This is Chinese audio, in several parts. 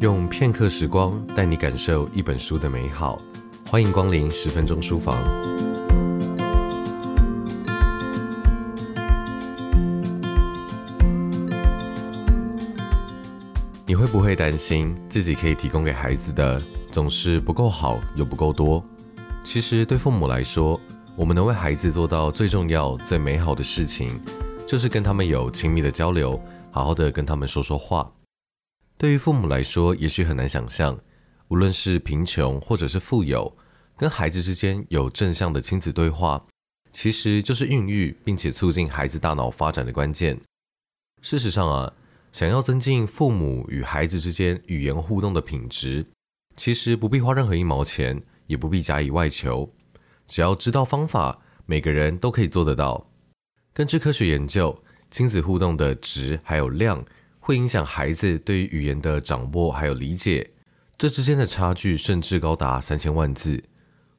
用片刻时光带你感受一本书的美好，欢迎光临十分钟书房。你会不会担心自己可以提供给孩子的总是不够好又不够多？其实对父母来说，我们能为孩子做到最重要、最美好的事情，就是跟他们有亲密的交流，好好的跟他们说说话。对于父母来说，也许很难想象，无论是贫穷或者是富有，跟孩子之间有正向的亲子对话，其实就是孕育并且促进孩子大脑发展的关键。事实上啊，想要增进父母与孩子之间语言互动的品质，其实不必花任何一毛钱，也不必假以外求，只要知道方法，每个人都可以做得到。根据科学研究，亲子互动的质还有量，会影响孩子对于语言的掌握还有理解，这之间的差距甚至高达三千万字。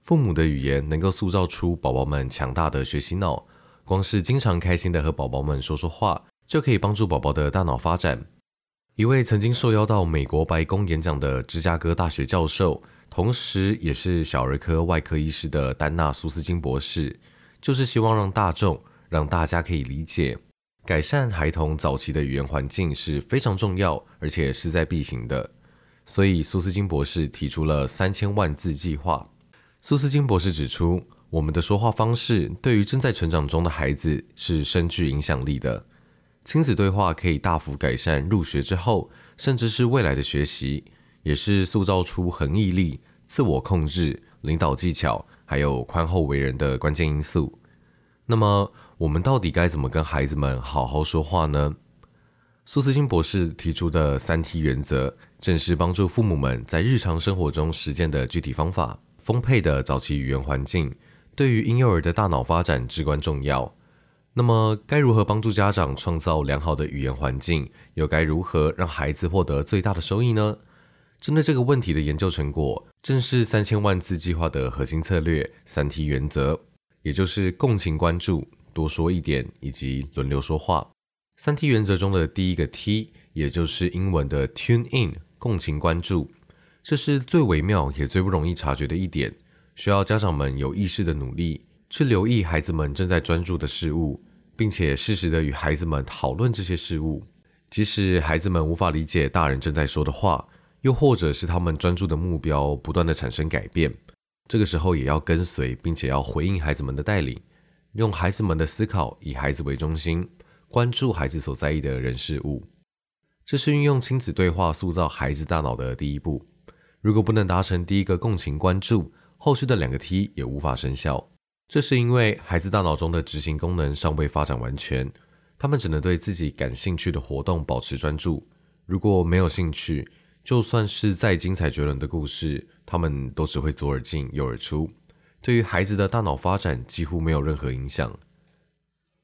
父母的语言能够塑造出宝宝们强大的学习脑，光是经常开心的和宝宝们说说话，就可以帮助宝宝的大脑发展。一位曾经受邀到美国白宫演讲的芝加哥大学教授，同时也是小儿科外科医师的丹娜苏斯金博士，就是希望让大众让大家可以理解。改善孩童早期的语言环境是非常重要，而且势在必行的。所以，苏斯金博士提出了三千万字计划。苏斯金博士指出，我们的说话方式对于正在成长中的孩子是深具影响力的。亲子对话可以大幅改善入学之后，甚至是未来的学习，也是塑造出恒毅力、自我控制、领导技巧，还有宽厚为人的关键因素。那么，我们到底该怎么跟孩子们好好说话呢？苏斯金博士提出的三 T 原则，正是帮助父母们在日常生活中实践的具体方法。丰沛的早期语言环境对于婴幼儿的大脑发展至关重要。那么，该如何帮助家长创造良好的语言环境？又该如何让孩子获得最大的收益呢？针对这个问题的研究成果，正是三千万字计划的核心策略——三 T 原则，也就是共情、关注。多说一点，以及轮流说话。三 T 原则中的第一个 T，也就是英文的 Tune In，共情关注，这是最微妙也最不容易察觉的一点，需要家长们有意识的努力去留意孩子们正在专注的事物，并且适时的与孩子们讨论这些事物。即使孩子们无法理解大人正在说的话，又或者是他们专注的目标不断的产生改变，这个时候也要跟随，并且要回应孩子们的带领。用孩子们的思考，以孩子为中心，关注孩子所在意的人事物，这是运用亲子对话塑造孩子大脑的第一步。如果不能达成第一个共情关注，后续的两个 T 也无法生效。这是因为孩子大脑中的执行功能尚未发展完全，他们只能对自己感兴趣的活动保持专注。如果没有兴趣，就算是再精彩绝伦的故事，他们都只会左耳进右耳出。对于孩子的大脑发展几乎没有任何影响。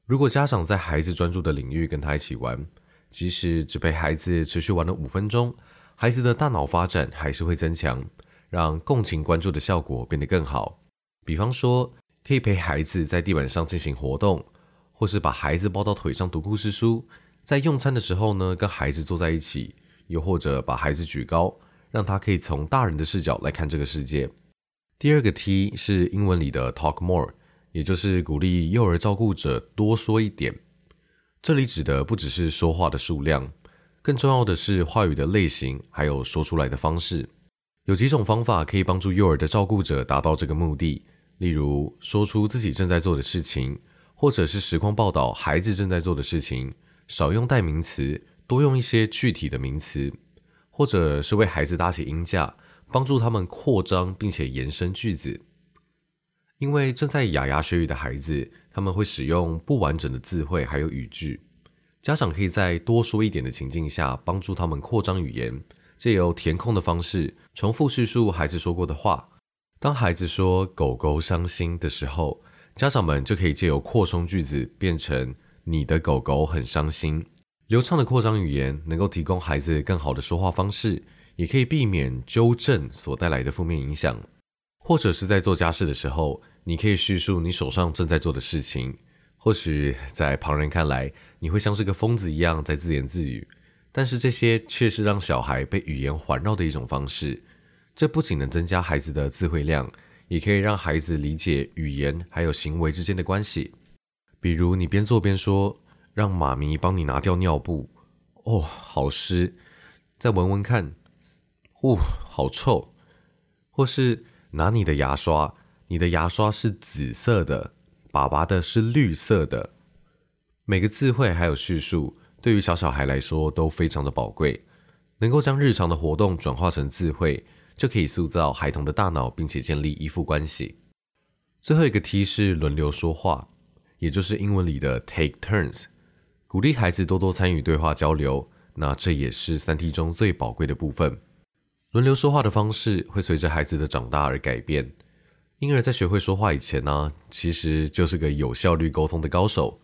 如果家长在孩子专注的领域跟他一起玩，即使只陪孩子持续玩了五分钟，孩子的大脑发展还是会增强，让共情关注的效果变得更好。比方说，可以陪孩子在地板上进行活动，或是把孩子抱到腿上读故事书，在用餐的时候呢，跟孩子坐在一起，又或者把孩子举高，让他可以从大人的视角来看这个世界。第二个 T 是英文里的 talk more，也就是鼓励幼儿照顾者多说一点。这里指的不只是说话的数量，更重要的是话语的类型，还有说出来的方式。有几种方法可以帮助幼儿的照顾者达到这个目的，例如说出自己正在做的事情，或者是实况报道孩子正在做的事情，少用代名词，多用一些具体的名词，或者是为孩子搭起音架。帮助他们扩张并且延伸句子，因为正在牙牙学语的孩子，他们会使用不完整的词汇还有语句。家长可以在多说一点的情境下，帮助他们扩张语言，借由填空的方式重复叙述孩子说过的话。当孩子说“狗狗伤心”的时候，家长们就可以借由扩充句子，变成“你的狗狗很伤心”。流畅的扩张语言能够提供孩子更好的说话方式。也可以避免纠正所带来的负面影响，或者是在做家事的时候，你可以叙述你手上正在做的事情。或许在旁人看来，你会像是个疯子一样在自言自语，但是这些却是让小孩被语言环绕的一种方式。这不仅能增加孩子的词汇量，也可以让孩子理解语言还有行为之间的关系。比如，你边做边说：“让妈咪帮你拿掉尿布。”哦，好湿。再闻闻看。哦，好臭。或是拿你的牙刷，你的牙刷是紫色的，爸爸的是绿色的。每个字汇还有叙述，对于小小孩来说都非常的宝贵，能够将日常的活动转化成词汇，就可以塑造孩童的大脑，并且建立依附关系。最后一个 T 是轮流说话，也就是英文里的 take turns，鼓励孩子多多参与对话交流。那这也是三 T 中最宝贵的部分。轮流说话的方式会随着孩子的长大而改变。婴儿在学会说话以前呢，其实就是个有效率沟通的高手，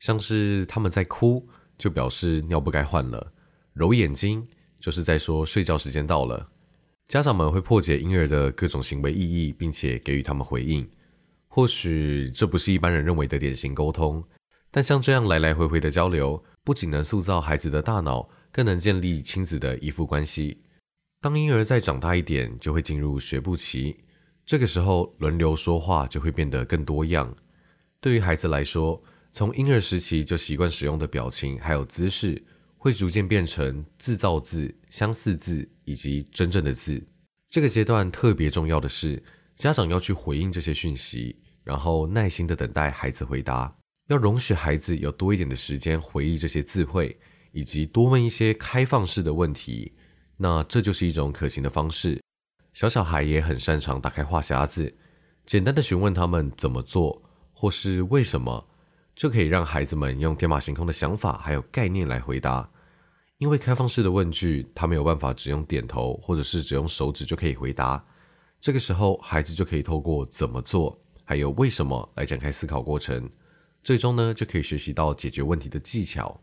像是他们在哭。就表示尿布该换了，揉眼睛就是在说睡觉时间到了。家长们会破解婴儿的各种行为意义，并且给予他们回应。或许这不是一般人认为的典型沟通，但像这样来来回回的交流，不仅能塑造孩子的大脑，更能建立亲子的依附关系。当婴儿再长大一点，就会进入学步期，这个时候轮流说话就会变得更多样。对于孩子来说，从婴儿时期就习惯使用的表情还有姿势，会逐渐变成自造字、相似字以及真正的字。这个阶段特别重要的是，家长要去回应这些讯息，然后耐心的等待孩子回答，要容许孩子有多一点的时间回忆这些字汇，以及多问一些开放式的问题。那这就是一种可行的方式。小小孩也很擅长打开话匣子，简单的询问他们怎么做，或是为什么。就可以让孩子们用天马行空的想法还有概念来回答，因为开放式的问句，他没有办法只用点头或者是只用手指就可以回答。这个时候，孩子就可以透过怎么做，还有为什么来展开思考过程，最终呢，就可以学习到解决问题的技巧。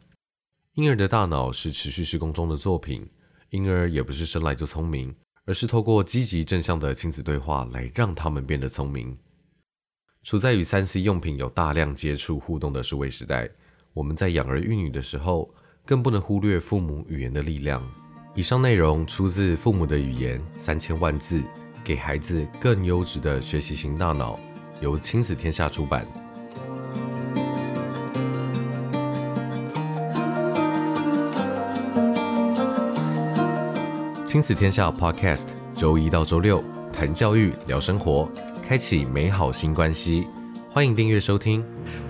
婴儿的大脑是持续施工中的作品，婴儿也不是生来就聪明，而是透过积极正向的亲子对话来让他们变得聪明。处在与三 C 用品有大量接触互动的数位时代，我们在养儿育女的时候，更不能忽略父母语言的力量。以上内容出自《父母的语言三千万字》，给孩子更优质的学习型大脑，由亲子天下出版。亲子天下 Podcast，周一到周六谈教育，聊生活。开启美好新关系，欢迎订阅收听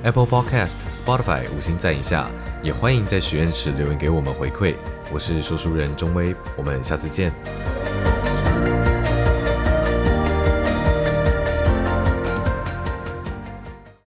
Apple Podcast、Spotify，五星赞一下，也欢迎在许愿池留言给我们回馈。我是说书人钟威，我们下次见。